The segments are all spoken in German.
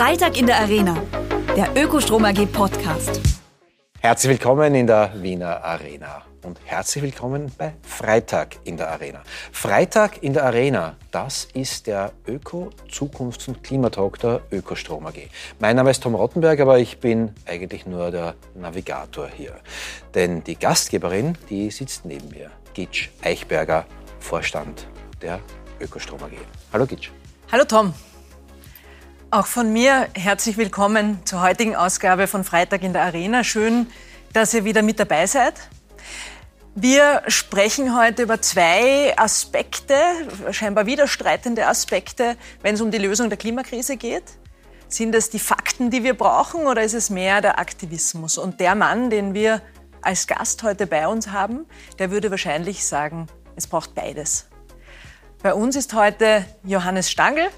Freitag in der Arena, der Ökostrom AG Podcast. Herzlich willkommen in der Wiener Arena und herzlich willkommen bei Freitag in der Arena. Freitag in der Arena, das ist der Öko-Zukunfts- und Klimatalk der Ökostrom AG. Mein Name ist Tom Rottenberg, aber ich bin eigentlich nur der Navigator hier. Denn die Gastgeberin, die sitzt neben mir, Gitsch Eichberger, Vorstand der Ökostrom AG. Hallo Gitsch. Hallo Tom. Auch von mir herzlich willkommen zur heutigen Ausgabe von Freitag in der Arena. Schön, dass ihr wieder mit dabei seid. Wir sprechen heute über zwei Aspekte, scheinbar widerstreitende Aspekte, wenn es um die Lösung der Klimakrise geht. Sind es die Fakten, die wir brauchen, oder ist es mehr der Aktivismus? Und der Mann, den wir als Gast heute bei uns haben, der würde wahrscheinlich sagen, es braucht beides. Bei uns ist heute Johannes Stangl.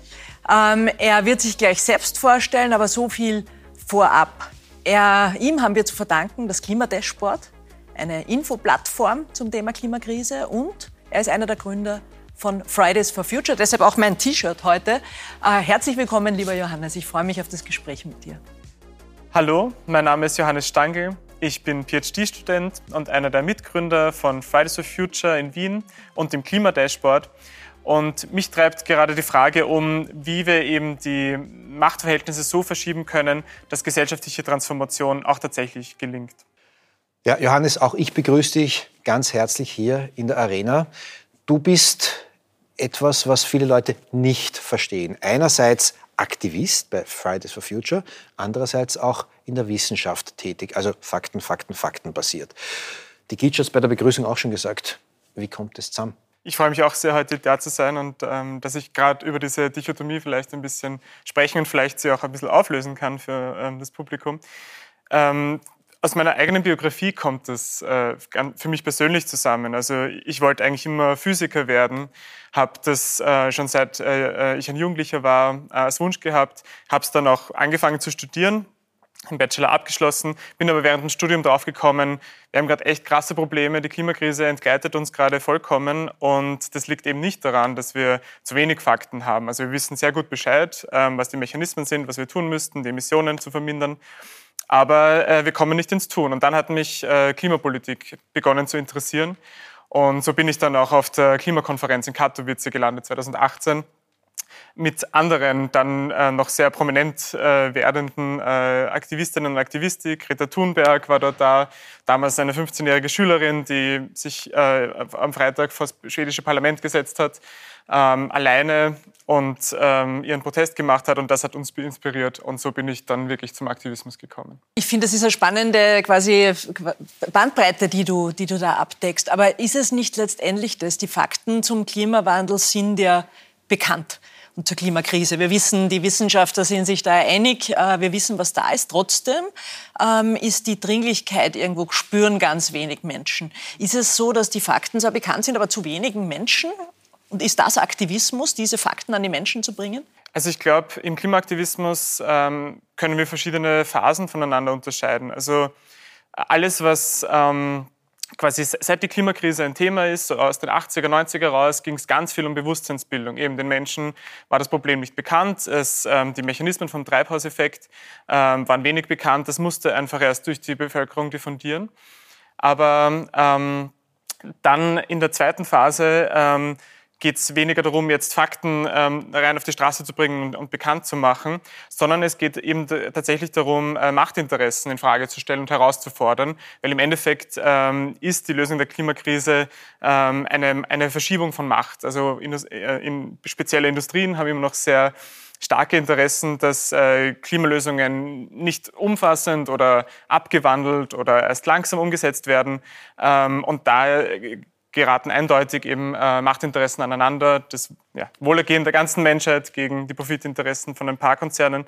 Ähm, er wird sich gleich selbst vorstellen, aber so viel vorab. Er, ihm haben wir zu verdanken das Klimadashboard, eine Infoplattform zum Thema Klimakrise und er ist einer der Gründer von Fridays for Future, deshalb auch mein T-Shirt heute. Äh, herzlich willkommen, lieber Johannes. Ich freue mich auf das Gespräch mit dir. Hallo, mein Name ist Johannes Stangl. Ich bin PhD-Student und einer der Mitgründer von Fridays for Future in Wien und dem Klimadashboard. Und mich treibt gerade die Frage um, wie wir eben die Machtverhältnisse so verschieben können, dass gesellschaftliche Transformation auch tatsächlich gelingt. Ja, Johannes, auch ich begrüße dich ganz herzlich hier in der Arena. Du bist etwas, was viele Leute nicht verstehen. Einerseits Aktivist bei Fridays for Future, andererseits auch in der Wissenschaft tätig, also Fakten, Fakten, Fakten basiert. Die Gitsch hat es bei der Begrüßung auch schon gesagt. Wie kommt es zusammen? Ich freue mich auch sehr, heute da zu sein und ähm, dass ich gerade über diese Dichotomie vielleicht ein bisschen sprechen und vielleicht sie auch ein bisschen auflösen kann für ähm, das Publikum. Ähm, aus meiner eigenen Biografie kommt das äh, für mich persönlich zusammen. Also ich wollte eigentlich immer Physiker werden, habe das äh, schon seit äh, äh ich ein Jugendlicher war äh, als Wunsch gehabt, habe es dann auch angefangen zu studieren, im Bachelor abgeschlossen, bin aber während dem Studium draufgekommen, wir haben gerade echt krasse Probleme, die Klimakrise entgleitet uns gerade vollkommen und das liegt eben nicht daran, dass wir zu wenig Fakten haben. Also wir wissen sehr gut Bescheid, ähm, was die Mechanismen sind, was wir tun müssten, die Emissionen zu vermindern, aber äh, wir kommen nicht ins Tun. Und dann hat mich äh, Klimapolitik begonnen zu interessieren und so bin ich dann auch auf der Klimakonferenz in Katowice gelandet 2018 mit anderen dann äh, noch sehr prominent äh, werdenden äh, Aktivistinnen und Aktivisten. Greta Thunberg war dort da, damals eine 15-jährige Schülerin, die sich äh, am Freitag vor das schwedische Parlament gesetzt hat, ähm, alleine und ähm, ihren Protest gemacht hat und das hat uns inspiriert und so bin ich dann wirklich zum Aktivismus gekommen. Ich finde, das ist eine spannende quasi Bandbreite, die du, die du da abdeckst. Aber ist es nicht letztendlich das? Die Fakten zum Klimawandel sind ja bekannt und zur Klimakrise. Wir wissen, die Wissenschaftler sind sich da einig. Äh, wir wissen, was da ist. Trotzdem ähm, ist die Dringlichkeit irgendwo spüren ganz wenig Menschen. Ist es so, dass die Fakten zwar bekannt sind, aber zu wenigen Menschen? Und ist das Aktivismus, diese Fakten an die Menschen zu bringen? Also ich glaube, im Klimaaktivismus ähm, können wir verschiedene Phasen voneinander unterscheiden. Also alles, was ähm, quasi seit die Klimakrise ein Thema ist, aus den 80er, 90er raus, ging es ganz viel um Bewusstseinsbildung. Eben den Menschen war das Problem nicht bekannt, es, ähm, die Mechanismen vom Treibhauseffekt ähm, waren wenig bekannt, das musste einfach erst durch die Bevölkerung diffundieren. Aber ähm, dann in der zweiten Phase ähm, geht es weniger darum, jetzt Fakten ähm, rein auf die Straße zu bringen und, und, bekannt zu machen, sondern es geht eben tatsächlich darum, äh, Machtinteressen in Frage zu stellen und herauszufordern, weil im Endeffekt ähm, ist die Lösung der Klimakrise ähm, eine, eine Verschiebung von Macht. Also in, äh, in spezielle Industrien haben immer noch sehr starke Interessen, dass äh, Klimalösungen nicht umfassend oder abgewandelt oder erst langsam umgesetzt werden. Ähm, und da geraten eindeutig eben äh, Machtinteressen aneinander, das ja, Wohlergehen der ganzen Menschheit gegen die Profitinteressen von ein paar Konzernen.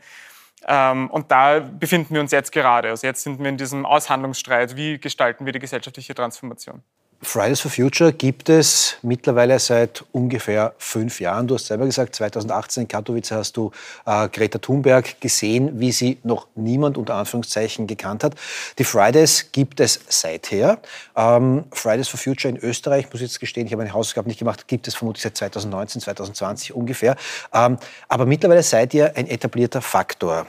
Ähm, und da befinden wir uns jetzt gerade. Also jetzt sind wir in diesem Aushandlungsstreit, wie gestalten wir die gesellschaftliche Transformation. Fridays for Future gibt es mittlerweile seit ungefähr fünf Jahren. Du hast selber gesagt, 2018 in Katowice hast du äh, Greta Thunberg gesehen, wie sie noch niemand unter Anführungszeichen gekannt hat. Die Fridays gibt es seither. Ähm, Fridays for Future in Österreich, muss ich jetzt gestehen, ich habe meine Hausaufgaben nicht gemacht, gibt es vermutlich seit 2019, 2020 ungefähr. Ähm, aber mittlerweile seid ihr ein etablierter Faktor.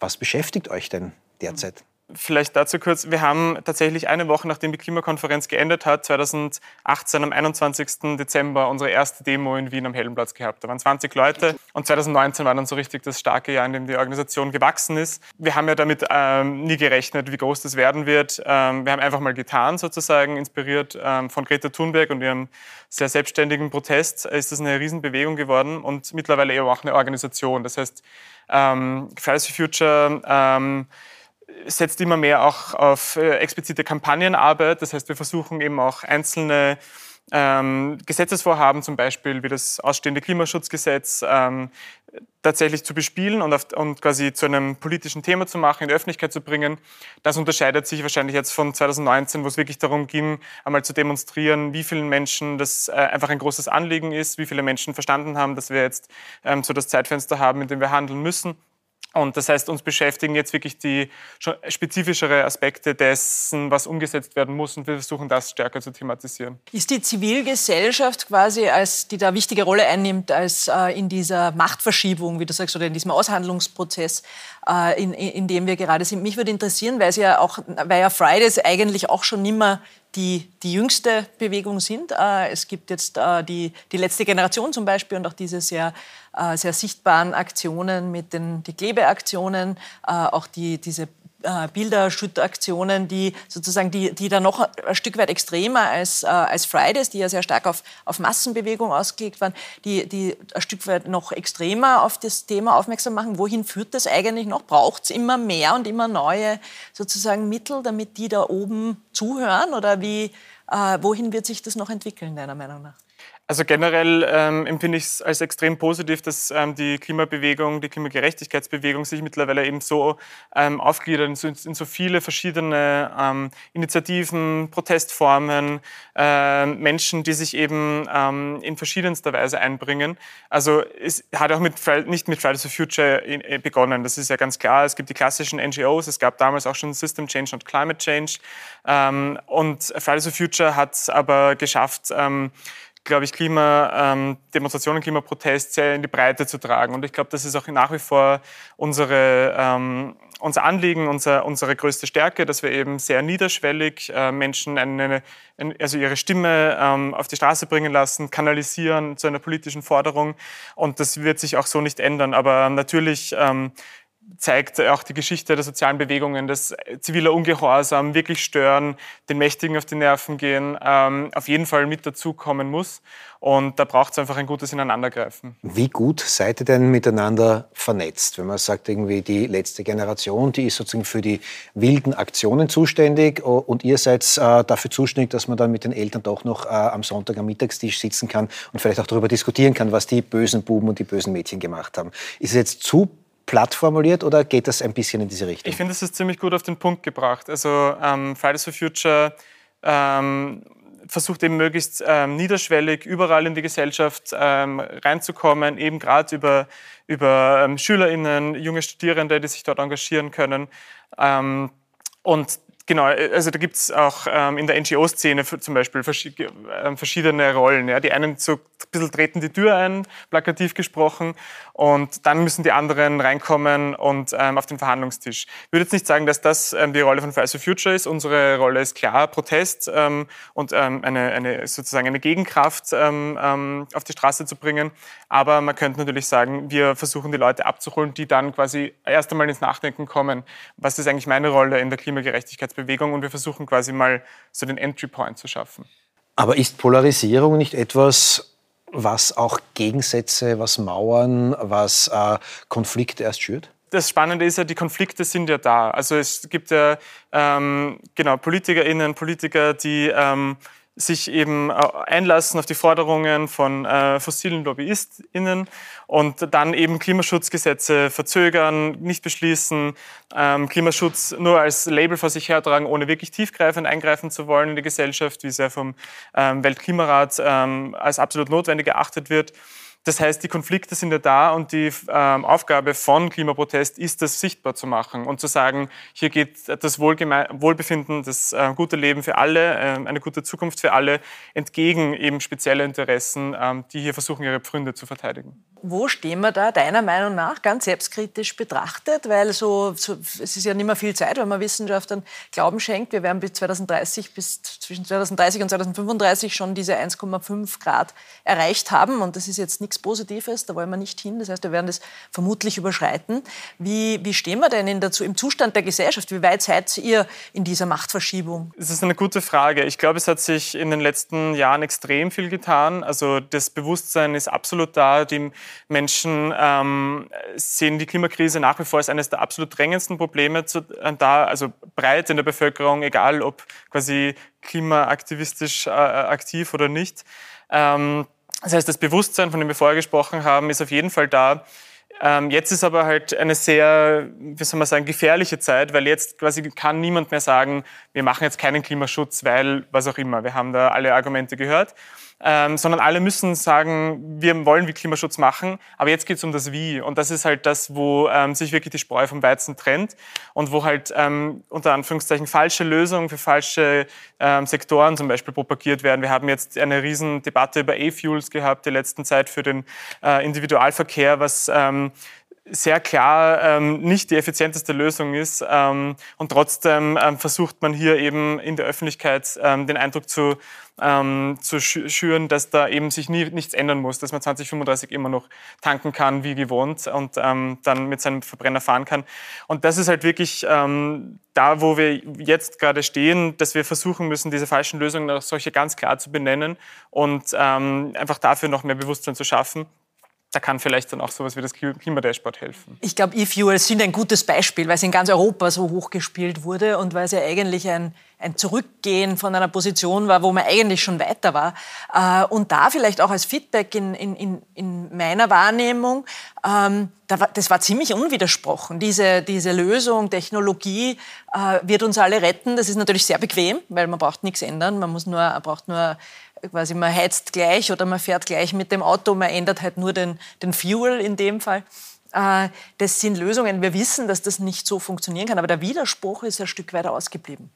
Was beschäftigt euch denn derzeit? Vielleicht dazu kurz. Wir haben tatsächlich eine Woche, nachdem die Klimakonferenz geendet hat, 2018 am 21. Dezember unsere erste Demo in Wien am Heldenplatz gehabt. Da waren 20 Leute und 2019 war dann so richtig das starke Jahr, in dem die Organisation gewachsen ist. Wir haben ja damit ähm, nie gerechnet, wie groß das werden wird. Ähm, wir haben einfach mal getan sozusagen, inspiriert ähm, von Greta Thunberg und ihrem sehr selbstständigen Protest ist das eine Riesenbewegung geworden und mittlerweile eben auch eine Organisation. Das heißt, ähm, Fridays for Future ähm, setzt immer mehr auch auf äh, explizite Kampagnenarbeit. Das heißt, wir versuchen eben auch einzelne ähm, Gesetzesvorhaben, zum Beispiel wie das ausstehende Klimaschutzgesetz, ähm, tatsächlich zu bespielen und, auf, und, quasi zu einem politischen Thema zu machen, in die Öffentlichkeit zu bringen. Das unterscheidet sich wahrscheinlich jetzt von 2019, wo es wirklich darum ging, einmal zu demonstrieren, wie vielen Menschen das äh, einfach ein großes Anliegen ist, wie viele Menschen verstanden haben, dass wir jetzt ähm, so das Zeitfenster haben, in dem wir handeln müssen. Und das heißt, uns beschäftigen jetzt wirklich die spezifischere Aspekte dessen, was umgesetzt werden muss. Und wir versuchen, das stärker zu thematisieren. Ist die Zivilgesellschaft quasi, als, die da wichtige Rolle einnimmt, als äh, in dieser Machtverschiebung, wie du sagst, oder in diesem Aushandlungsprozess, äh, in, in, dem wir gerade sind? Mich würde interessieren, weil, ja auch, weil ja Fridays eigentlich auch schon nimmer die, die jüngste Bewegung sind. Äh, es gibt jetzt äh, die, die letzte Generation zum Beispiel und auch diese sehr, äh, sehr sichtbaren Aktionen mit den Klebeaktionen, auch die, diese äh, Bilderschüttaktionen, die sozusagen, die, die da noch ein Stück weit extremer als, äh, als Fridays, die ja sehr stark auf, auf Massenbewegung ausgelegt waren, die, die ein Stück weit noch extremer auf das Thema aufmerksam machen. Wohin führt das eigentlich noch? Braucht es immer mehr und immer neue sozusagen Mittel, damit die da oben zuhören? Oder wie, äh, wohin wird sich das noch entwickeln, deiner Meinung nach? Also generell ähm, empfinde ich es als extrem positiv, dass ähm, die Klimabewegung, die Klimagerechtigkeitsbewegung sich mittlerweile eben so ähm, aufgliedert in so, in so, viele verschiedene ähm, Initiativen, Protestformen, äh, Menschen, die sich eben ähm, in verschiedenster Weise einbringen. Also es hat auch mit, nicht mit Fridays for Future äh, begonnen, das ist ja ganz klar. Es gibt die klassischen NGOs, es gab damals auch schon System Change und Climate Change. Ähm, und Fridays for Future hat es aber geschafft, glaube ich, Klimademonstrationen, ähm, Klimaprotest sehr in die Breite zu tragen. Und ich glaube, das ist auch nach wie vor unsere, ähm, unser Anliegen, unser, unsere größte Stärke, dass wir eben sehr niederschwellig äh, Menschen eine, eine, also ihre Stimme ähm, auf die Straße bringen lassen, kanalisieren zu einer politischen Forderung. Und das wird sich auch so nicht ändern. Aber natürlich ähm, zeigt auch die Geschichte der sozialen Bewegungen, dass ziviler Ungehorsam, wirklich stören, den Mächtigen auf die Nerven gehen, ähm, auf jeden Fall mit dazukommen muss. Und da braucht es einfach ein gutes Ineinandergreifen. Wie gut seid ihr denn miteinander vernetzt? Wenn man sagt, irgendwie die letzte Generation, die ist sozusagen für die wilden Aktionen zuständig und ihr seid äh, dafür zuständig, dass man dann mit den Eltern doch noch äh, am Sonntag am Mittagstisch sitzen kann und vielleicht auch darüber diskutieren kann, was die bösen Buben und die bösen Mädchen gemacht haben. Ist es jetzt zu platt formuliert oder geht das ein bisschen in diese Richtung? Ich finde, das ist ziemlich gut auf den Punkt gebracht. Also ähm, Fridays for Future ähm, versucht eben möglichst ähm, niederschwellig überall in die Gesellschaft ähm, reinzukommen, eben gerade über, über ähm, SchülerInnen, junge Studierende, die sich dort engagieren können. Ähm, und Genau, also da gibt es auch ähm, in der NGO-Szene zum Beispiel ähm, verschiedene Rollen. Ja. Die einen so ein bisschen treten die Tür ein, plakativ gesprochen, und dann müssen die anderen reinkommen und ähm, auf den Verhandlungstisch. Ich würde jetzt nicht sagen, dass das ähm, die Rolle von Fridays for Future ist. Unsere Rolle ist klar Protest ähm, und ähm, eine, eine, sozusagen eine Gegenkraft auf die Straße zu bringen. Aber man könnte natürlich sagen, wir versuchen die Leute abzuholen, die dann quasi erst einmal ins Nachdenken kommen, was ist eigentlich meine Rolle in der Klimagerechtigkeitsbewegung Bewegung und wir versuchen quasi mal so den Entry Point zu schaffen. Aber ist Polarisierung nicht etwas, was auch Gegensätze, was Mauern, was äh, Konflikte erst schürt? Das Spannende ist ja, die Konflikte sind ja da. Also es gibt ja ähm, genau PolitikerInnen, Politiker, die ähm, sich eben äh, einlassen auf die Forderungen von äh, fossilen LobbyistInnen und dann eben Klimaschutzgesetze verzögern, nicht beschließen, ähm, Klimaschutz nur als Label vor sich hertragen, ohne wirklich tiefgreifend eingreifen zu wollen in die Gesellschaft, wie es ja vom ähm, Weltklimarat ähm, als absolut notwendig erachtet wird. Das heißt, die Konflikte sind ja da und die ähm, Aufgabe von Klimaprotest ist, das sichtbar zu machen und zu sagen, hier geht das Wohlgeme Wohlbefinden, das äh, gute Leben für alle, äh, eine gute Zukunft für alle entgegen eben spezielle Interessen, ähm, die hier versuchen, ihre Pfründe zu verteidigen. Wo stehen wir da deiner Meinung nach ganz selbstkritisch betrachtet? Weil so, so, es ist ja nicht mehr viel Zeit, wenn man Wissenschaftlern Glauben schenkt. Wir werden bis 2030, bis zwischen 2030 und 2035 schon diese 1,5 Grad erreicht haben. Und das ist jetzt nichts Positives, da wollen wir nicht hin. Das heißt, wir werden das vermutlich überschreiten. Wie, wie stehen wir denn in dazu, im Zustand der Gesellschaft? Wie weit seid ihr in dieser Machtverschiebung? Das ist eine gute Frage. Ich glaube, es hat sich in den letzten Jahren extrem viel getan. Also das Bewusstsein ist absolut da. Die Menschen ähm, sehen die Klimakrise nach wie vor als eines der absolut drängendsten Probleme zu, äh, da, also breit in der Bevölkerung, egal ob quasi klimaaktivistisch äh, aktiv oder nicht. Ähm, das heißt, das Bewusstsein, von dem wir vorher gesprochen haben, ist auf jeden Fall da. Ähm, jetzt ist aber halt eine sehr, wie soll man sagen, gefährliche Zeit, weil jetzt quasi kann niemand mehr sagen, wir machen jetzt keinen Klimaschutz, weil was auch immer. Wir haben da alle Argumente gehört ähm, sondern alle müssen sagen, wir wollen wie Klimaschutz machen, aber jetzt geht es um das Wie. Und das ist halt das, wo ähm, sich wirklich die Spreu vom Weizen trennt und wo halt ähm, unter Anführungszeichen falsche Lösungen für falsche ähm, Sektoren zum Beispiel propagiert werden. Wir haben jetzt eine riesen Debatte über E-Fuels gehabt, die letzten Zeit für den äh, Individualverkehr, was ähm, sehr klar ähm, nicht die effizienteste Lösung ist. Ähm, und trotzdem ähm, versucht man hier eben in der Öffentlichkeit ähm, den Eindruck zu, ähm, zu schüren, dass da eben sich nie, nichts ändern muss, dass man 2035 immer noch tanken kann wie gewohnt und ähm, dann mit seinem Verbrenner fahren kann. Und das ist halt wirklich da, wo wir jetzt gerade stehen, dass wir versuchen müssen, diese falschen Lösungen als solche ganz klar zu benennen und einfach dafür noch mehr Bewusstsein zu schaffen da kann vielleicht dann auch sowas wie das Klimadashboard helfen. Ich glaube, E-Fuels sind ein gutes Beispiel, weil es in ganz Europa so hochgespielt wurde und weil es ja eigentlich ein, ein Zurückgehen von einer Position war, wo man eigentlich schon weiter war. Äh, und da vielleicht auch als Feedback in, in, in meiner Wahrnehmung, ähm, das war ziemlich unwidersprochen. Diese, diese Lösung, Technologie äh, wird uns alle retten. Das ist natürlich sehr bequem, weil man braucht nichts ändern. Man muss nur, braucht nur quasi man heizt gleich oder man fährt gleich mit dem Auto, man ändert halt nur den, den Fuel in dem Fall. Äh, das sind Lösungen. Wir wissen, dass das nicht so funktionieren kann, aber der Widerspruch ist ein Stück weiter ausgeblieben.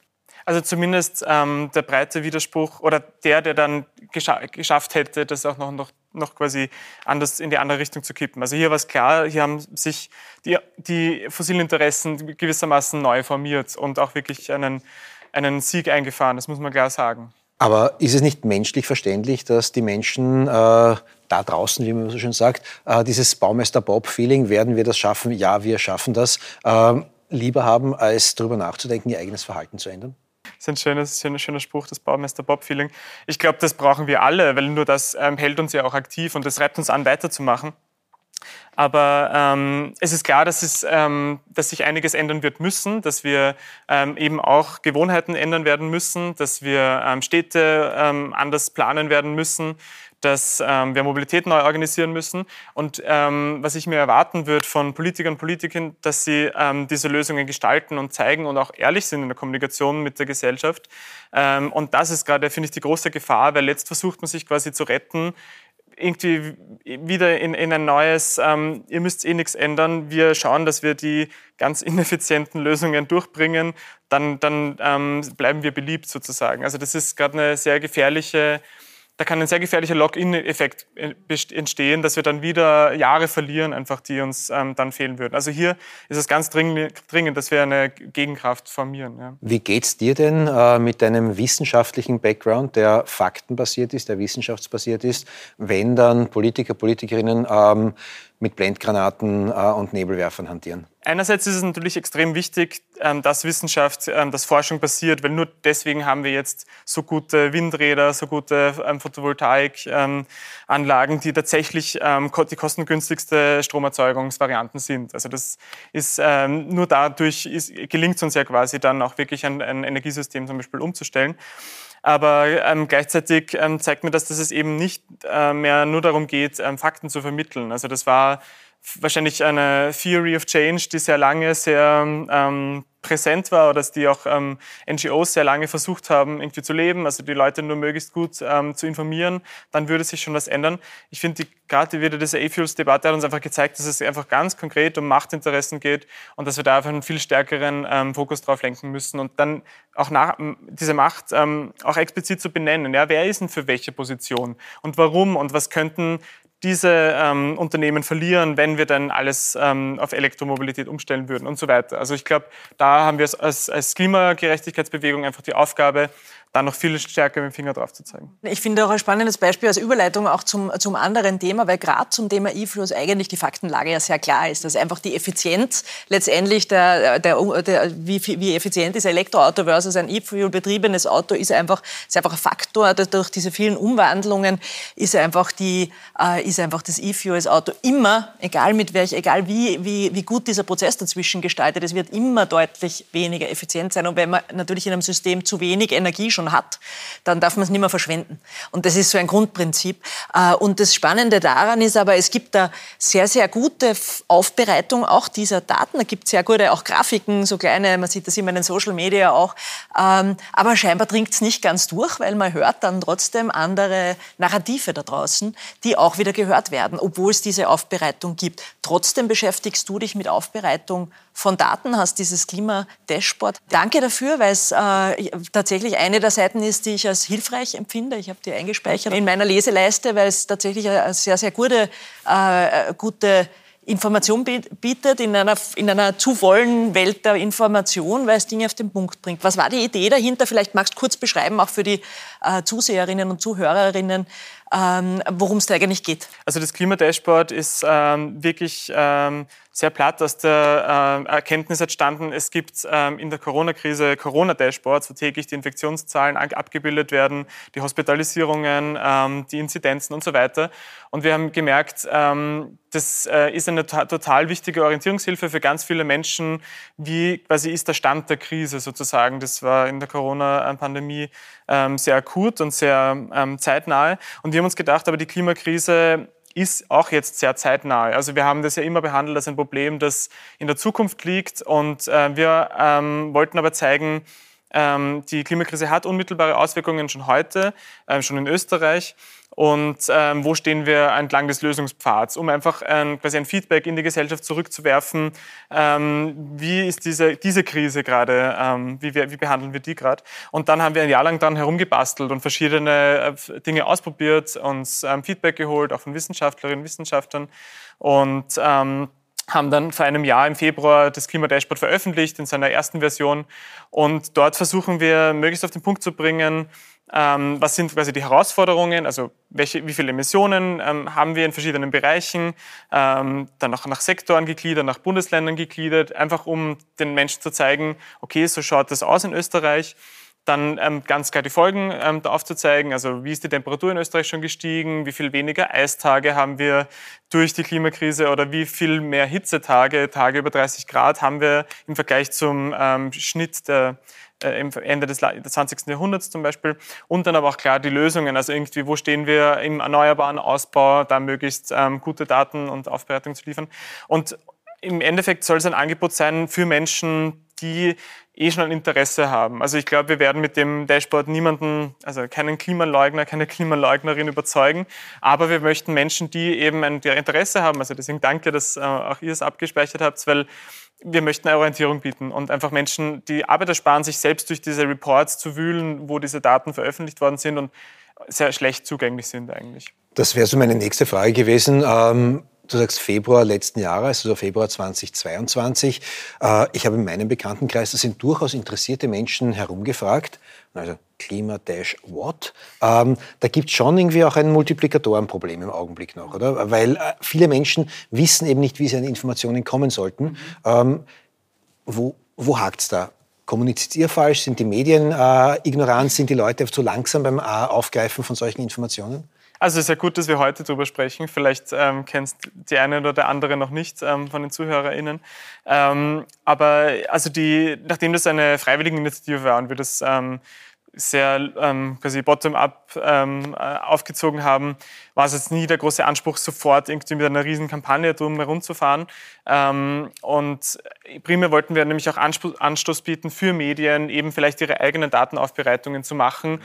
Also zumindest ähm, der breite Widerspruch oder der, der dann gescha geschafft hätte, das auch noch, noch, noch quasi anders in die andere Richtung zu kippen. Also hier war es klar, hier haben sich die, die fossilen Interessen gewissermaßen neu formiert und auch wirklich einen, einen Sieg eingefahren, das muss man klar sagen. Aber ist es nicht menschlich verständlich, dass die Menschen äh, da draußen, wie man so schön sagt, äh, dieses Baumeister-Bob-Feeling, werden wir das schaffen? Ja, wir schaffen das, äh, lieber haben, als darüber nachzudenken, ihr eigenes Verhalten zu ändern? Das ist ein schönes, schöner, schöner Spruch, das Baumeister-Bob-Feeling. Ich glaube, das brauchen wir alle, weil nur das ähm, hält uns ja auch aktiv und das reibt uns an, weiterzumachen. Aber ähm, es ist klar, dass, es, ähm, dass sich einiges ändern wird müssen, dass wir ähm, eben auch Gewohnheiten ändern werden müssen, dass wir ähm, Städte ähm, anders planen werden müssen, dass ähm, wir Mobilität neu organisieren müssen. Und ähm, was ich mir erwarten würde von Politikern und Politikern, dass sie ähm, diese Lösungen gestalten und zeigen und auch ehrlich sind in der Kommunikation mit der Gesellschaft. Ähm, und das ist gerade, finde ich, die große Gefahr, weil jetzt versucht man sich quasi zu retten irgendwie wieder in, in ein neues, ähm, ihr müsst eh nichts ändern, wir schauen, dass wir die ganz ineffizienten Lösungen durchbringen, dann, dann ähm, bleiben wir beliebt sozusagen. Also das ist gerade eine sehr gefährliche da kann ein sehr gefährlicher Lock-in-Effekt entstehen, dass wir dann wieder Jahre verlieren, einfach die uns ähm, dann fehlen würden. Also hier ist es ganz dringend, dass wir eine Gegenkraft formieren. Ja. Wie geht's dir denn äh, mit deinem wissenschaftlichen Background, der faktenbasiert ist, der wissenschaftsbasiert ist, wenn dann Politiker, Politikerinnen ähm, mit Blendgranaten äh, und Nebelwerfern hantieren? Einerseits ist es natürlich extrem wichtig, ähm, dass Wissenschaft, ähm, dass Forschung passiert, weil nur deswegen haben wir jetzt so gute Windräder, so gute ähm, Photovoltaikanlagen, die tatsächlich die kostengünstigste Stromerzeugungsvarianten sind. Also das ist nur dadurch gelingt es uns ja quasi dann auch wirklich ein, ein Energiesystem zum Beispiel umzustellen. Aber ähm, gleichzeitig ähm, zeigt mir das, dass es eben nicht äh, mehr nur darum geht, ähm, Fakten zu vermitteln. Also das war wahrscheinlich eine Theory of Change, die sehr lange sehr ähm, präsent war oder die auch ähm, NGOs sehr lange versucht haben, irgendwie zu leben, also die Leute nur möglichst gut ähm, zu informieren, dann würde sich schon was ändern. Ich finde, gerade wieder diese A-Fuels-Debatte hat uns einfach gezeigt, dass es einfach ganz konkret um Machtinteressen geht und dass wir da einfach einen viel stärkeren ähm, Fokus drauf lenken müssen und dann auch nach, diese Macht ähm, auch explizit zu benennen. Ja, wer ist denn für welche Position und warum und was könnten diese ähm, Unternehmen verlieren, wenn wir dann alles ähm, auf Elektromobilität umstellen würden und so weiter. Also ich glaube, da haben wir als, als Klimagerechtigkeitsbewegung einfach die Aufgabe, da noch viel stärker mit dem Finger drauf zu zeigen. Ich finde auch ein spannendes Beispiel als Überleitung auch zum, zum anderen Thema, weil gerade zum Thema E-Fuels eigentlich die Faktenlage ja sehr klar ist, dass einfach die Effizienz letztendlich, der, der, der, wie, wie effizient ist ein Elektroauto versus ein E-Fuel betriebenes Auto, ist einfach, ist einfach ein Faktor. Durch diese vielen Umwandlungen ist einfach, die, äh, ist einfach das E-Fuels Auto immer, egal mit welch, egal wie, wie, wie gut dieser Prozess dazwischen gestaltet, es wird immer deutlich weniger effizient sein. Und wenn man natürlich in einem System zu wenig Energie schon schon hat, dann darf man es nicht mehr verschwenden. Und das ist so ein Grundprinzip. Äh, und das Spannende daran ist aber, es gibt da sehr, sehr gute Aufbereitung auch dieser Daten. Da gibt es sehr gute auch Grafiken, so kleine, man sieht das immer in den Social Media auch. Ähm, aber scheinbar dringt es nicht ganz durch, weil man hört dann trotzdem andere Narrative da draußen, die auch wieder gehört werden, obwohl es diese Aufbereitung gibt. Trotzdem beschäftigst du dich mit Aufbereitung von Daten, hast dieses Klima-Dashboard. Danke dafür, weil es äh, tatsächlich eine der Seiten ist, die ich als hilfreich empfinde. Ich habe die eingespeichert in meiner Leseleiste, weil es tatsächlich eine sehr, sehr gute, äh, gute Information bietet in einer, in einer zu vollen Welt der Information, weil es Dinge auf den Punkt bringt. Was war die Idee dahinter? Vielleicht magst du kurz beschreiben, auch für die äh, Zuseherinnen und Zuhörerinnen, ähm, worum es da eigentlich geht. Also das Klimadashboard ist ähm, wirklich ähm, sehr platt aus der äh, Erkenntnis entstanden, es gibt ähm, in der Corona-Krise Corona-Dashboards, wo täglich die Infektionszahlen abgebildet werden, die Hospitalisierungen, ähm, die Inzidenzen und so weiter. Und wir haben gemerkt, ähm, das äh, ist eine total wichtige Orientierungshilfe für ganz viele Menschen. Wie quasi ist der Stand der Krise sozusagen? Das war in der Corona-Pandemie ähm, sehr akut und sehr ähm, zeitnahe. Und wir haben uns gedacht, aber die Klimakrise ist auch jetzt sehr zeitnah. Also wir haben das ja immer behandelt als ein Problem, das in der Zukunft liegt. Und äh, wir ähm, wollten aber zeigen, ähm, die Klimakrise hat unmittelbare Auswirkungen schon heute, äh, schon in Österreich und ähm, wo stehen wir entlang des Lösungspfads, um einfach ähm, quasi ein Feedback in die Gesellschaft zurückzuwerfen. Ähm, wie ist diese, diese Krise gerade, ähm, wie, wie, behandeln wir die gerade? Und dann haben wir ein Jahr lang dann herumgebastelt und verschiedene äh, Dinge ausprobiert, uns ähm, Feedback geholt, auch von Wissenschaftlerinnen und Wissenschaftlern und ähm, haben dann vor einem Jahr im Februar das Klimadashboard veröffentlicht in seiner ersten Version. Und dort versuchen wir, möglichst auf den Punkt zu bringen, ähm, was sind quasi die Herausforderungen, also welche, wie viele Emissionen ähm, haben wir in verschiedenen Bereichen, ähm, dann auch nach Sektoren gegliedert, nach Bundesländern gegliedert, einfach um den Menschen zu zeigen, okay, so schaut das aus in Österreich. Dann ähm, ganz klar die Folgen ähm, aufzuzeigen, also wie ist die Temperatur in Österreich schon gestiegen, wie viel weniger Eistage haben wir durch die Klimakrise oder wie viel mehr Hitzetage, Tage über 30 Grad haben wir im Vergleich zum ähm, Schnitt der, äh, Ende des 20. Jahrhunderts zum Beispiel. Und dann aber auch klar die Lösungen, also irgendwie, wo stehen wir im erneuerbaren Ausbau, da möglichst ähm, gute Daten und Aufbereitung zu liefern. Und im Endeffekt soll es ein Angebot sein für Menschen, die eh schon ein Interesse haben. Also ich glaube, wir werden mit dem Dashboard niemanden, also keinen Klimaleugner, keine Klimaleugnerin überzeugen, aber wir möchten Menschen, die eben ein Interesse haben, also deswegen danke, dass äh, auch ihr es abgespeichert habt, weil wir möchten eine Orientierung bieten und einfach Menschen, die Arbeit ersparen, sich selbst durch diese Reports zu wühlen, wo diese Daten veröffentlicht worden sind und sehr schlecht zugänglich sind eigentlich. Das wäre so meine nächste Frage gewesen. Ähm Du sagst Februar letzten Jahres, also Februar 2022. Äh, ich habe in meinem Bekanntenkreis, da sind durchaus interessierte Menschen herumgefragt, also Klima Dash What. Ähm, da gibt es schon irgendwie auch ein Multiplikatorenproblem im Augenblick noch, oder? Weil äh, viele Menschen wissen eben nicht, wie sie an Informationen kommen sollten. Ähm, wo wo hakt es da? Kommuniziert ihr falsch? Sind die Medien äh, ignorant? Sind die Leute zu langsam beim äh, Aufgreifen von solchen Informationen? Also es ist ja gut, dass wir heute darüber sprechen. Vielleicht ähm, kennst die eine oder der andere noch nicht ähm, von den ZuhörerInnen. Ähm, aber also die, nachdem das eine freiwillige Initiative war und wir das ähm, sehr ähm, quasi bottom-up ähm, äh, aufgezogen haben, war es jetzt nie der große Anspruch, sofort irgendwie mit einer riesen Kampagne drum herumzufahren. Ähm, und primär wollten wir nämlich auch Anstoß bieten für Medien, eben vielleicht ihre eigenen Datenaufbereitungen zu machen,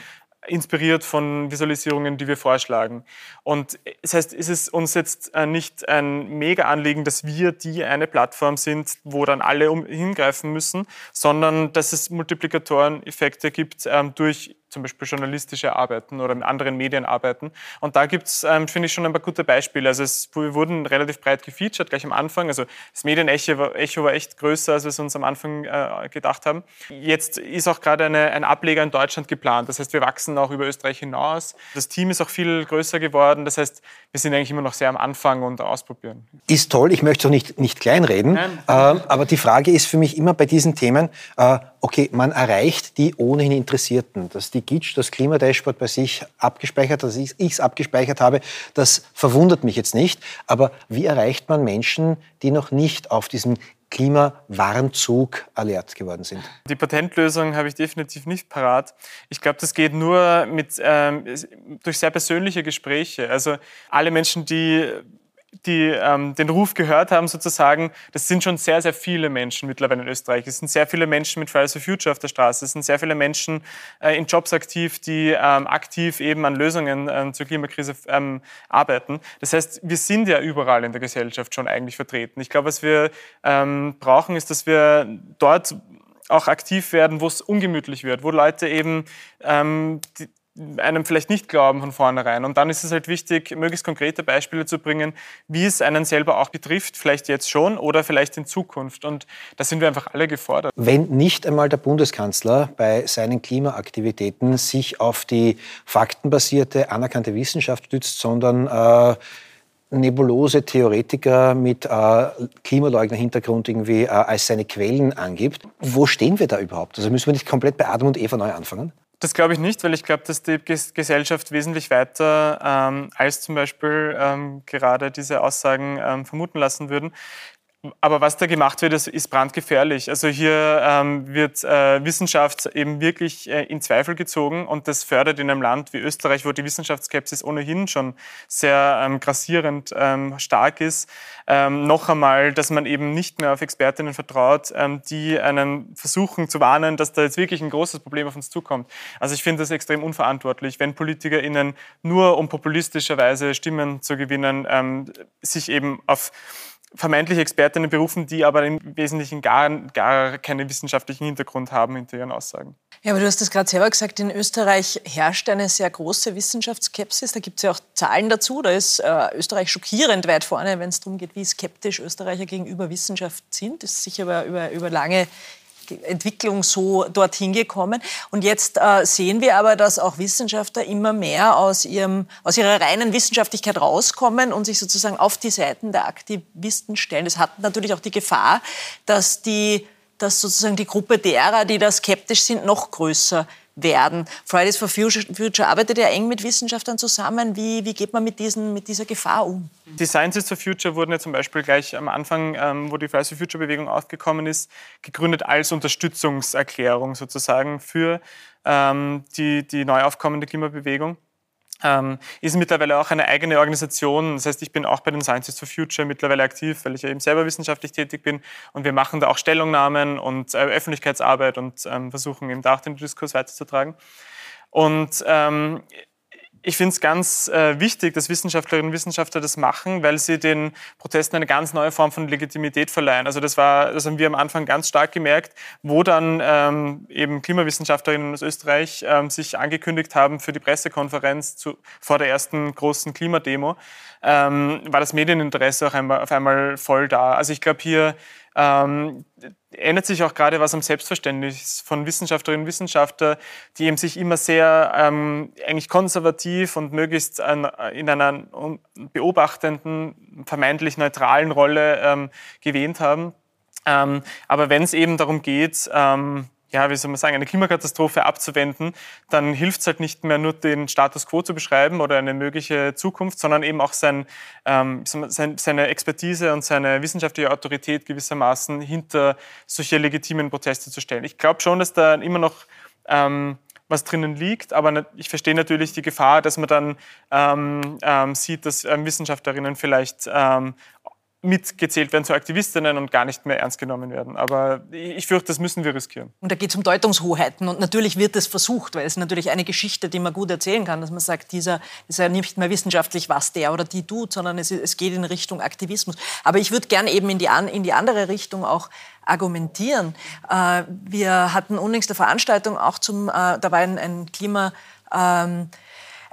inspiriert von Visualisierungen, die wir vorschlagen. Und das heißt, ist es uns jetzt äh, nicht ein Mega-Anliegen, dass wir die eine Plattform sind, wo dann alle hingreifen müssen, sondern dass es Multiplikatoreneffekte gibt ähm, durch zum Beispiel journalistische Arbeiten oder in anderen Medien arbeiten. Und da gibt es, ähm, finde ich, schon ein paar gute Beispiele. Also es, wir wurden relativ breit gefeatured gleich am Anfang. Also das Medienecho war, Echo war echt größer, als wir es uns am Anfang äh, gedacht haben. Jetzt ist auch gerade ein Ableger in Deutschland geplant. Das heißt, wir wachsen auch über Österreich hinaus. Das Team ist auch viel größer geworden. Das heißt, wir sind eigentlich immer noch sehr am Anfang und ausprobieren. Ist toll. Ich möchte es auch nicht, nicht kleinreden. Ähm, aber die Frage ist für mich immer bei diesen Themen, äh, okay, man erreicht die ohnehin Interessierten. Dass die Gitsch das Klimadashboard bei sich abgespeichert, dass ich es abgespeichert habe, das verwundert mich jetzt nicht. Aber wie erreicht man Menschen, die noch nicht auf diesem Klimawarnzug alert geworden sind? Die Patentlösung habe ich definitiv nicht parat. Ich glaube, das geht nur mit, ähm, durch sehr persönliche Gespräche. Also alle Menschen, die die ähm, den Ruf gehört haben, sozusagen, das sind schon sehr, sehr viele Menschen mittlerweile in Österreich. Es sind sehr viele Menschen mit Fridays for Future auf der Straße. Es sind sehr viele Menschen äh, in Jobs aktiv, die ähm, aktiv eben an Lösungen ähm, zur Klimakrise ähm, arbeiten. Das heißt, wir sind ja überall in der Gesellschaft schon eigentlich vertreten. Ich glaube, was wir ähm, brauchen, ist, dass wir dort auch aktiv werden, wo es ungemütlich wird, wo Leute eben ähm, die, einem vielleicht nicht glauben von vornherein. Und dann ist es halt wichtig, möglichst konkrete Beispiele zu bringen, wie es einen selber auch betrifft, vielleicht jetzt schon oder vielleicht in Zukunft. Und da sind wir einfach alle gefordert. Wenn nicht einmal der Bundeskanzler bei seinen Klimaaktivitäten sich auf die faktenbasierte, anerkannte Wissenschaft stützt, sondern äh, nebulose Theoretiker mit äh, Klimaleugner-Hintergrund irgendwie äh, als seine Quellen angibt. Wo stehen wir da überhaupt? Also müssen wir nicht komplett bei Adam und Eva neu anfangen? Das glaube ich nicht, weil ich glaube, dass die Gesellschaft wesentlich weiter ähm, als zum Beispiel ähm, gerade diese Aussagen ähm, vermuten lassen würden. Aber was da gemacht wird, ist brandgefährlich. Also hier ähm, wird äh, Wissenschaft eben wirklich äh, in Zweifel gezogen und das fördert in einem Land wie Österreich, wo die Wissenschaftsskepsis ohnehin schon sehr ähm, grassierend ähm, stark ist, ähm, noch einmal, dass man eben nicht mehr auf Expertinnen vertraut, ähm, die einen versuchen zu warnen, dass da jetzt wirklich ein großes Problem auf uns zukommt. Also ich finde das extrem unverantwortlich, wenn PolitikerInnen nur um populistischerweise Stimmen zu gewinnen, ähm, sich eben auf vermeintliche Expertinnen berufen, die aber im Wesentlichen gar, gar keinen wissenschaftlichen Hintergrund haben hinter ihren Aussagen. Ja, aber du hast es gerade selber gesagt, in Österreich herrscht eine sehr große Wissenschaftsskepsis. Da gibt es ja auch Zahlen dazu. Da ist äh, Österreich schockierend weit vorne, wenn es darum geht, wie skeptisch Österreicher gegenüber Wissenschaft sind. Das ist sicher über, über, über lange Entwicklung so dorthin gekommen. Und jetzt äh, sehen wir aber, dass auch Wissenschaftler immer mehr aus, ihrem, aus ihrer reinen Wissenschaftlichkeit rauskommen und sich sozusagen auf die Seiten der Aktivisten stellen. Das hat natürlich auch die Gefahr, dass die dass sozusagen die Gruppe derer, die da skeptisch sind, noch größer werden. Fridays for Future arbeitet ja eng mit Wissenschaftlern zusammen. Wie, wie geht man mit, diesen, mit dieser Gefahr um? Die Scientists for Future wurden ja zum Beispiel gleich am Anfang, ähm, wo die Fridays for Future Bewegung aufgekommen ist, gegründet als Unterstützungserklärung sozusagen für ähm, die, die neu aufkommende Klimabewegung ähm, ist mittlerweile auch eine eigene Organisation. Das heißt, ich bin auch bei den Scientists for Future mittlerweile aktiv, weil ich ja eben selber wissenschaftlich tätig bin. Und wir machen da auch Stellungnahmen und äh, Öffentlichkeitsarbeit und ähm, versuchen eben da auch den Diskurs weiterzutragen. Und ähm, ich finde es ganz äh, wichtig, dass Wissenschaftlerinnen und Wissenschaftler das machen, weil sie den Protesten eine ganz neue Form von Legitimität verleihen. Also das war, das haben wir am Anfang ganz stark gemerkt, wo dann ähm, eben Klimawissenschaftlerinnen aus Österreich ähm, sich angekündigt haben für die Pressekonferenz zu, vor der ersten großen Klimademo, ähm, war das Medieninteresse auch einmal, auf einmal voll da. Also ich glaube hier ähm, ändert sich auch gerade was am Selbstverständnis von Wissenschaftlerinnen und Wissenschaftlern, die eben sich immer sehr ähm, eigentlich konservativ und möglichst an, in einer beobachtenden, vermeintlich neutralen Rolle ähm, gewähnt haben. Ähm, aber wenn es eben darum geht, ähm, ja, wie soll man sagen, eine Klimakatastrophe abzuwenden, dann hilft es halt nicht mehr nur den Status quo zu beschreiben oder eine mögliche Zukunft, sondern eben auch sein, ähm, seine Expertise und seine wissenschaftliche Autorität gewissermaßen hinter solche legitimen Proteste zu stellen. Ich glaube schon, dass da immer noch ähm, was drinnen liegt. Aber ich verstehe natürlich die Gefahr, dass man dann ähm, ähm, sieht, dass ähm, Wissenschaftlerinnen vielleicht ähm, mitgezählt werden zu Aktivistinnen und gar nicht mehr ernst genommen werden. Aber ich fürchte, das müssen wir riskieren. Und da geht es um Deutungshoheiten. Und natürlich wird es versucht, weil es natürlich eine Geschichte, die man gut erzählen kann, dass man sagt, dieser ist ja nicht mehr wissenschaftlich, was der oder die tut, sondern es, es geht in Richtung Aktivismus. Aber ich würde gerne eben in die, in die andere Richtung auch argumentieren. Äh, wir hatten unlängst eine Veranstaltung auch zum, äh, da war ein, ein Klima... Ähm,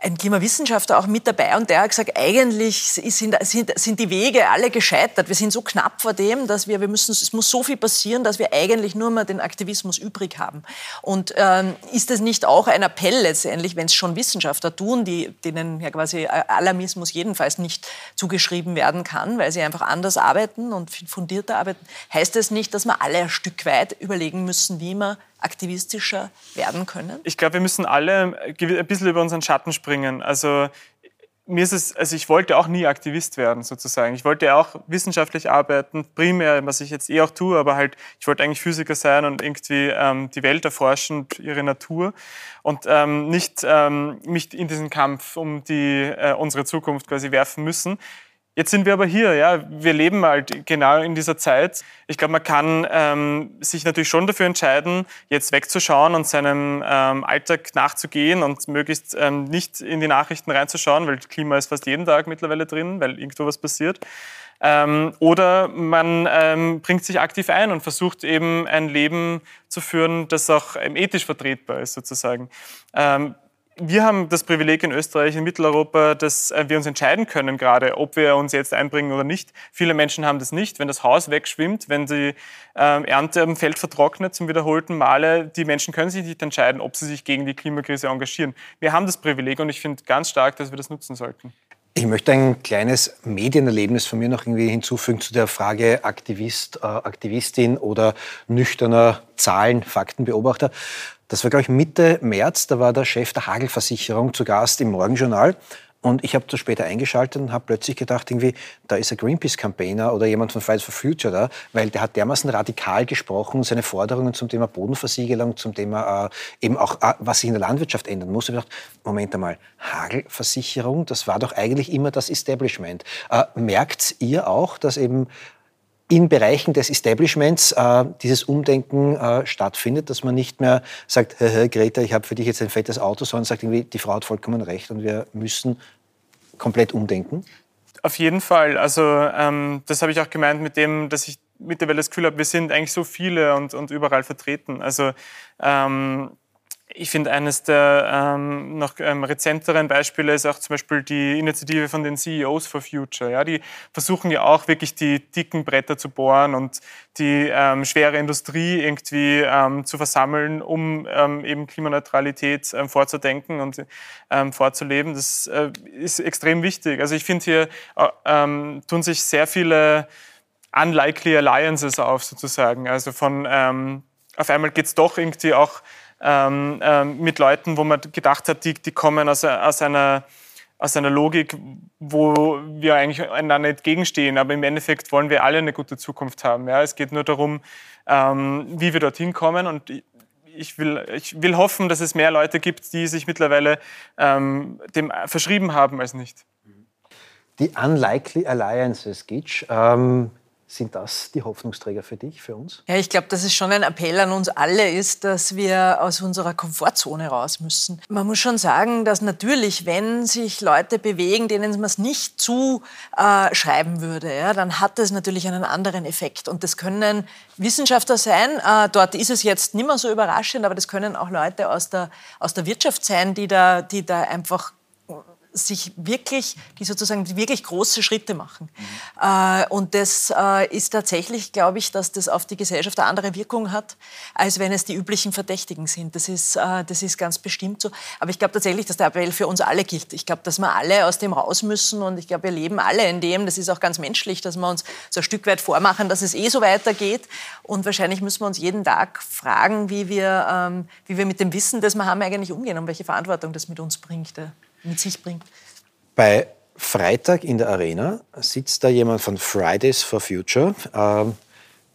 ein Klimawissenschaftler auch mit dabei und der hat gesagt, eigentlich sind, sind, sind die Wege alle gescheitert. Wir sind so knapp vor dem, dass wir, wir müssen, es muss so viel passieren, dass wir eigentlich nur mal den Aktivismus übrig haben. Und ähm, ist das nicht auch ein Appell letztendlich, wenn es schon Wissenschaftler tun, die, denen ja quasi Alarmismus jedenfalls nicht zugeschrieben werden kann, weil sie einfach anders arbeiten und fundierter arbeiten, heißt das nicht, dass wir alle ein Stück weit überlegen müssen, wie man aktivistischer werden können? Ich glaube, wir müssen alle ein bisschen über unseren Schatten springen. Also mir ist es, also ich wollte auch nie Aktivist werden, sozusagen. Ich wollte auch wissenschaftlich arbeiten, primär, was ich jetzt eh auch tue, aber halt, ich wollte eigentlich Physiker sein und irgendwie ähm, die Welt erforschen und ihre Natur und ähm, nicht ähm, mich in diesen Kampf um die, äh, unsere Zukunft quasi werfen müssen. Jetzt sind wir aber hier, ja. Wir leben halt genau in dieser Zeit. Ich glaube, man kann ähm, sich natürlich schon dafür entscheiden, jetzt wegzuschauen und seinem ähm, Alltag nachzugehen und möglichst ähm, nicht in die Nachrichten reinzuschauen, weil Klima ist fast jeden Tag mittlerweile drin, weil irgendwo was passiert. Ähm, oder man ähm, bringt sich aktiv ein und versucht eben ein Leben zu führen, das auch ähm, ethisch vertretbar ist, sozusagen. Wir haben das Privileg in Österreich, in Mitteleuropa, dass äh, wir uns entscheiden können, gerade ob wir uns jetzt einbringen oder nicht. Viele Menschen haben das nicht. Wenn das Haus wegschwimmt, wenn die ähm, Ernte am Feld vertrocknet zum wiederholten Male, die Menschen können sich nicht entscheiden, ob sie sich gegen die Klimakrise engagieren. Wir haben das Privileg und ich finde ganz stark, dass wir das nutzen sollten. Ich möchte ein kleines Medienerlebnis von mir noch irgendwie hinzufügen zu der Frage Aktivist, äh, Aktivistin oder nüchterner Zahlen, Faktenbeobachter. Das war, glaube ich, Mitte März. Da war der Chef der Hagelversicherung zu Gast im Morgenjournal. Und ich habe das später eingeschaltet und habe plötzlich gedacht, irgendwie, da ist ein Greenpeace-Campaigner oder jemand von Fridays for Future da, weil der hat dermaßen radikal gesprochen, seine Forderungen zum Thema Bodenversiegelung, zum Thema äh, eben auch, äh, was sich in der Landwirtschaft ändern muss. Ich habe gedacht, Moment einmal, Hagelversicherung, das war doch eigentlich immer das Establishment. Äh, merkt ihr auch, dass eben in Bereichen des Establishments äh, dieses Umdenken äh, stattfindet, dass man nicht mehr sagt, hey, Greta, ich habe für dich jetzt ein fettes Auto, sondern sagt irgendwie, die Frau hat vollkommen recht und wir müssen komplett umdenken? Auf jeden Fall. Also ähm, das habe ich auch gemeint mit dem, dass ich mittlerweile das Gefühl habe, wir sind eigentlich so viele und, und überall vertreten. Also ähm, ich finde, eines der ähm, noch ähm, rezenteren Beispiele ist auch zum Beispiel die Initiative von den CEOs for Future. Ja? Die versuchen ja auch wirklich die dicken Bretter zu bohren und die ähm, schwere Industrie irgendwie ähm, zu versammeln, um ähm, eben Klimaneutralität ähm, vorzudenken und vorzuleben. Das äh, ist extrem wichtig. Also ich finde, hier äh, tun sich sehr viele unlikely alliances auf sozusagen. Also von auf einmal geht es doch irgendwie auch ähm, ähm, mit Leuten, wo man gedacht hat, die, die kommen aus, aus, einer, aus einer Logik, wo wir eigentlich einander entgegenstehen. Aber im Endeffekt wollen wir alle eine gute Zukunft haben. Ja? Es geht nur darum, ähm, wie wir dorthin kommen. Und ich will, ich will hoffen, dass es mehr Leute gibt, die sich mittlerweile ähm, dem verschrieben haben als nicht. Die Unlikely Alliances, Gitsch. Ähm, sind das die Hoffnungsträger für dich, für uns? Ja, ich glaube, dass es schon ein Appell an uns alle ist, dass wir aus unserer Komfortzone raus müssen. Man muss schon sagen, dass natürlich, wenn sich Leute bewegen, denen man es nicht zuschreiben äh, würde, ja, dann hat es natürlich einen anderen Effekt. Und das können Wissenschaftler sein. Äh, dort ist es jetzt nicht mehr so überraschend, aber das können auch Leute aus der, aus der Wirtschaft sein, die da, die da einfach sich wirklich, die sozusagen wirklich große Schritte machen. Mhm. und das äh, ist tatsächlich, glaube ich, dass das auf die Gesellschaft eine andere Wirkung hat, als wenn es die üblichen Verdächtigen sind. Das ist, äh, das ist ganz bestimmt so. Aber ich glaube tatsächlich, dass der Appell für uns alle gilt. Ich glaube, dass wir alle aus dem raus müssen und ich glaube, wir leben alle in dem. Das ist auch ganz menschlich, dass wir uns so ein Stück weit vormachen, dass es eh so weitergeht. Und wahrscheinlich müssen wir uns jeden Tag fragen, wie wir, ähm, wie wir mit dem Wissen, das wir haben, eigentlich umgehen und welche Verantwortung das mit uns bringt mit sich bringt. Bei Freitag in der Arena sitzt da jemand von Fridays for Future. Ähm,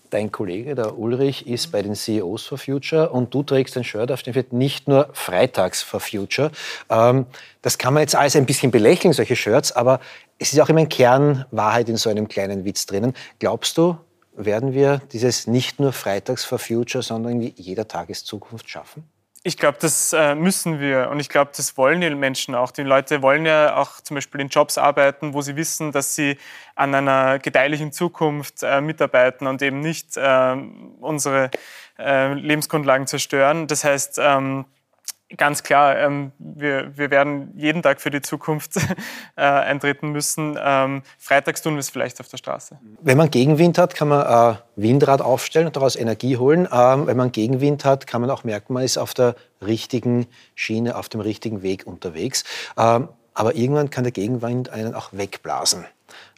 Dein Kollege, der Ulrich, ist bei den CEOs for Future und du trägst ein Shirt, auf dem steht nicht nur Freitags for Future. Ähm, das kann man jetzt alles ein bisschen belächeln, solche Shirts, aber es ist auch immer ein Kern Wahrheit in so einem kleinen Witz drinnen. Glaubst du, werden wir dieses nicht nur Freitags for Future, sondern jeder Tageszukunft schaffen? Ich glaube, das äh, müssen wir und ich glaube, das wollen die Menschen auch. Die Leute wollen ja auch zum Beispiel in Jobs arbeiten, wo sie wissen, dass sie an einer gedeihlichen Zukunft äh, mitarbeiten und eben nicht äh, unsere äh, Lebensgrundlagen zerstören. Das heißt, ähm, Ganz klar, ähm, wir, wir werden jeden Tag für die Zukunft äh, eintreten müssen. Ähm, freitags tun wir es vielleicht auf der Straße. Wenn man Gegenwind hat, kann man ein Windrad aufstellen und daraus Energie holen. Ähm, wenn man Gegenwind hat, kann man auch merken, man ist auf der richtigen Schiene, auf dem richtigen Weg unterwegs. Ähm, aber irgendwann kann der Gegenwind einen auch wegblasen.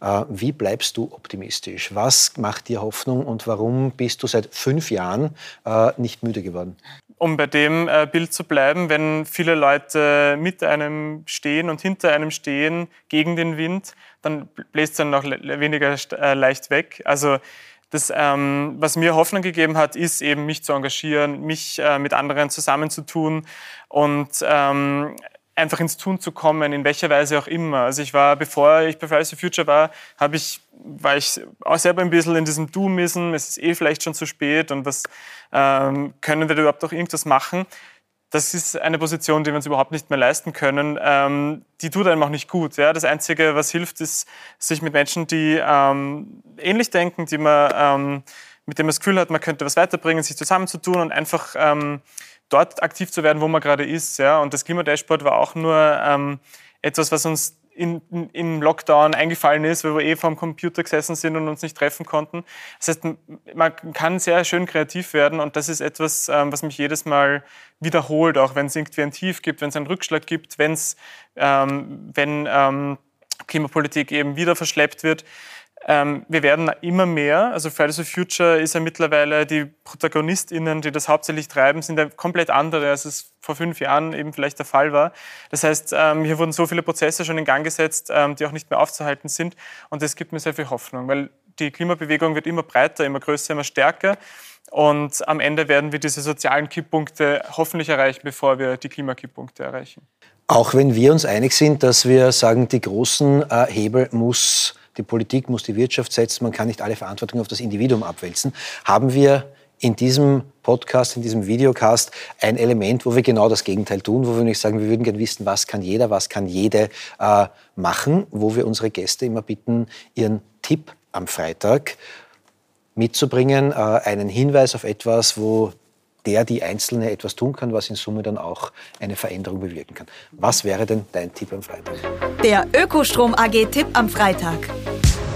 Äh, wie bleibst du optimistisch? Was macht dir Hoffnung und warum bist du seit fünf Jahren äh, nicht müde geworden? Um bei dem äh, Bild zu bleiben, wenn viele Leute mit einem stehen und hinter einem stehen gegen den Wind, dann bläst es dann noch weniger äh, leicht weg. Also das, ähm, was mir Hoffnung gegeben hat, ist eben mich zu engagieren, mich äh, mit anderen zusammenzutun und ähm, einfach ins Tun zu kommen, in welcher Weise auch immer. Also ich war, bevor ich bei Fridays for Future war, habe ich, war ich auch selber ein bisschen in diesem Doomism, es ist eh vielleicht schon zu spät und was ähm, können wir da überhaupt noch irgendwas machen? Das ist eine Position, die wir uns überhaupt nicht mehr leisten können. Ähm, die tut einem auch nicht gut. Ja? Das Einzige, was hilft, ist, sich mit Menschen, die ähm, ähnlich denken, die man, ähm, mit denen man das Gefühl hat, man könnte was weiterbringen, sich zusammenzutun und einfach ähm, dort aktiv zu werden, wo man gerade ist. Ja? Und das Klimadashboard war auch nur ähm, etwas, was uns in, in, im Lockdown eingefallen ist, weil wir eh vor dem Computer gesessen sind und uns nicht treffen konnten. Das heißt, man kann sehr schön kreativ werden und das ist etwas, ähm, was mich jedes Mal wiederholt, auch wenn es irgendwie ein Tief gibt, wenn es einen Rückschlag gibt, wenn's, ähm, wenn ähm, Klimapolitik eben wieder verschleppt wird. Ähm, wir werden immer mehr, also Fridays for Future ist ja mittlerweile, die ProtagonistInnen, die das hauptsächlich treiben, sind ja komplett andere, als es vor fünf Jahren eben vielleicht der Fall war. Das heißt, ähm, hier wurden so viele Prozesse schon in Gang gesetzt, ähm, die auch nicht mehr aufzuhalten sind. Und das gibt mir sehr viel Hoffnung, weil die Klimabewegung wird immer breiter, immer größer, immer stärker. Und am Ende werden wir diese sozialen Kipppunkte hoffentlich erreichen, bevor wir die Klimakipppunkte erreichen. Auch wenn wir uns einig sind, dass wir sagen, die großen äh, Hebel muss die Politik muss die Wirtschaft setzen, man kann nicht alle Verantwortung auf das Individuum abwälzen, haben wir in diesem Podcast, in diesem Videocast ein Element, wo wir genau das Gegenteil tun, wo wir nicht sagen, wir würden gerne wissen, was kann jeder, was kann jede äh, machen, wo wir unsere Gäste immer bitten, ihren Tipp am Freitag mitzubringen, äh, einen Hinweis auf etwas, wo der die Einzelne etwas tun kann, was in Summe dann auch eine Veränderung bewirken kann. Was wäre denn dein Tipp am Freitag? Der Ökostrom AG Tipp am Freitag.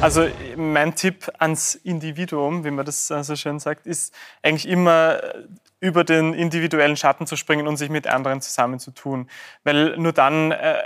Also mein Tipp ans Individuum, wie man das so schön sagt, ist eigentlich immer über den individuellen Schatten zu springen und sich mit anderen zusammenzutun. Weil nur dann äh,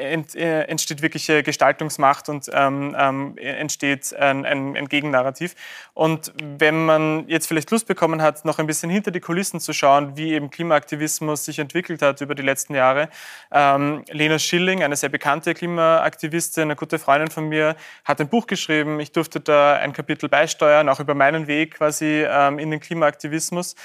ent, äh, entsteht wirkliche Gestaltungsmacht und ähm, ähm, entsteht ein, ein, ein, Gegennarrativ. Und wenn man jetzt vielleicht Lust bekommen hat, noch ein bisschen hinter die Kulissen zu schauen, wie eben Klimaaktivismus sich entwickelt hat über die letzten Jahre, ähm, Lena Schilling, eine sehr bekannte Klimaaktivistin, eine gute Freundin von mir, hat ein Buch geschrieben. Ich durfte da ein Kapitel beisteuern, auch über meinen Weg quasi ähm, in den Klimaaktivismus.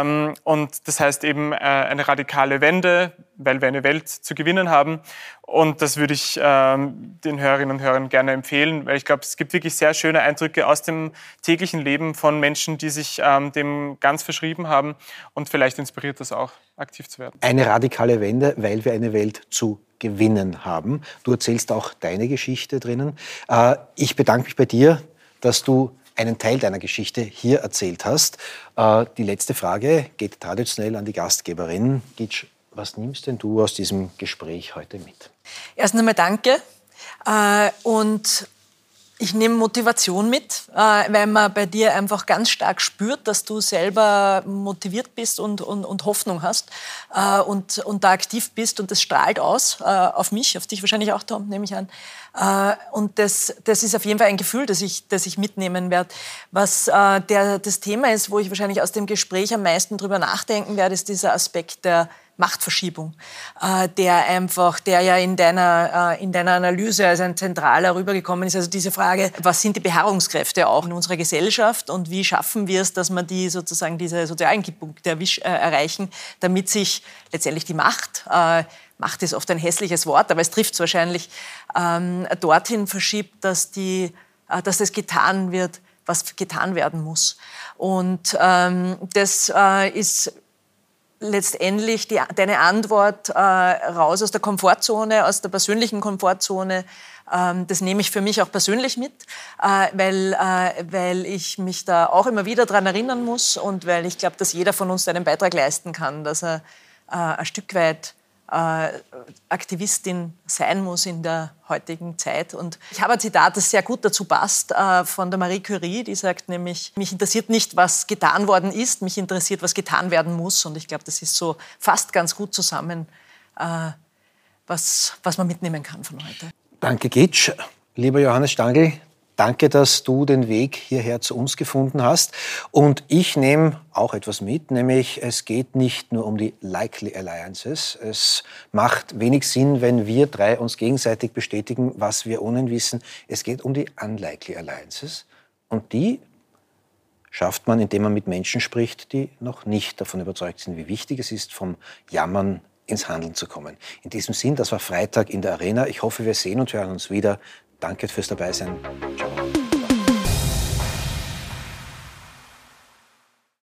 Ähm, und das heißt eben äh, eine radikale Wende, weil wir eine Welt zu gewinnen haben. Und das würde ich ähm, den Hörerinnen und Hörern gerne empfehlen, weil ich glaube, es gibt wirklich sehr schöne Eindrücke aus dem täglichen Leben von Menschen, die sich ähm, dem ganz verschrieben haben. Und vielleicht inspiriert das auch, aktiv zu werden. Eine radikale Wende, weil wir eine Welt zu gewinnen haben. Du erzählst auch deine Geschichte drinnen. Äh, ich bedanke mich bei dir, dass du einen Teil deiner Geschichte hier erzählt hast. Äh, die letzte Frage geht traditionell an die Gastgeberin. Gitsch, was nimmst denn du aus diesem Gespräch heute mit? Erst einmal danke. Äh, und ich nehme Motivation mit, äh, weil man bei dir einfach ganz stark spürt, dass du selber motiviert bist und, und, und Hoffnung hast äh, und, und da aktiv bist und das strahlt aus äh, auf mich, auf dich wahrscheinlich auch, Tom, nehme ich an. Und das, das ist auf jeden Fall ein Gefühl, das ich, das ich mitnehmen werde. Was der, das Thema ist, wo ich wahrscheinlich aus dem Gespräch am meisten drüber nachdenken werde, ist dieser Aspekt der Machtverschiebung, äh, der einfach, der ja in deiner, äh, in deiner Analyse als ein zentraler rübergekommen ist. Also diese Frage, was sind die Beharrungskräfte auch in unserer Gesellschaft und wie schaffen wir es, dass wir die sozusagen diese sozialen Punkte erwisch, äh, erreichen, damit sich letztendlich die Macht, Macht ist oft ein hässliches Wort, aber es trifft es wahrscheinlich, ähm, dorthin verschiebt, dass, die, dass es getan wird, was getan werden muss. Und ähm, das äh, ist letztendlich die, deine Antwort äh, raus aus der Komfortzone, aus der persönlichen Komfortzone. Ähm, das nehme ich für mich auch persönlich mit, äh, weil, äh, weil ich mich da auch immer wieder daran erinnern muss und weil ich glaube, dass jeder von uns einen Beitrag leisten kann, dass er äh, ein Stück weit Aktivistin sein muss in der heutigen Zeit. Und ich habe ein Zitat, das sehr gut dazu passt, äh, von der Marie Curie, die sagt nämlich, mich interessiert nicht, was getan worden ist, mich interessiert, was getan werden muss. Und ich glaube, das ist so fast ganz gut zusammen, äh, was, was man mitnehmen kann von heute. Danke, Gitsch. Lieber Johannes Stangl, Danke, dass du den Weg hierher zu uns gefunden hast. Und ich nehme auch etwas mit, nämlich es geht nicht nur um die Likely Alliances. Es macht wenig Sinn, wenn wir drei uns gegenseitig bestätigen, was wir ohnehin wissen. Es geht um die Unlikely Alliances. Und die schafft man, indem man mit Menschen spricht, die noch nicht davon überzeugt sind, wie wichtig es ist, vom Jammern ins Handeln zu kommen. In diesem Sinn, das war Freitag in der Arena. Ich hoffe, wir sehen und hören uns wieder. Danke fürs Dabeisein. Ciao.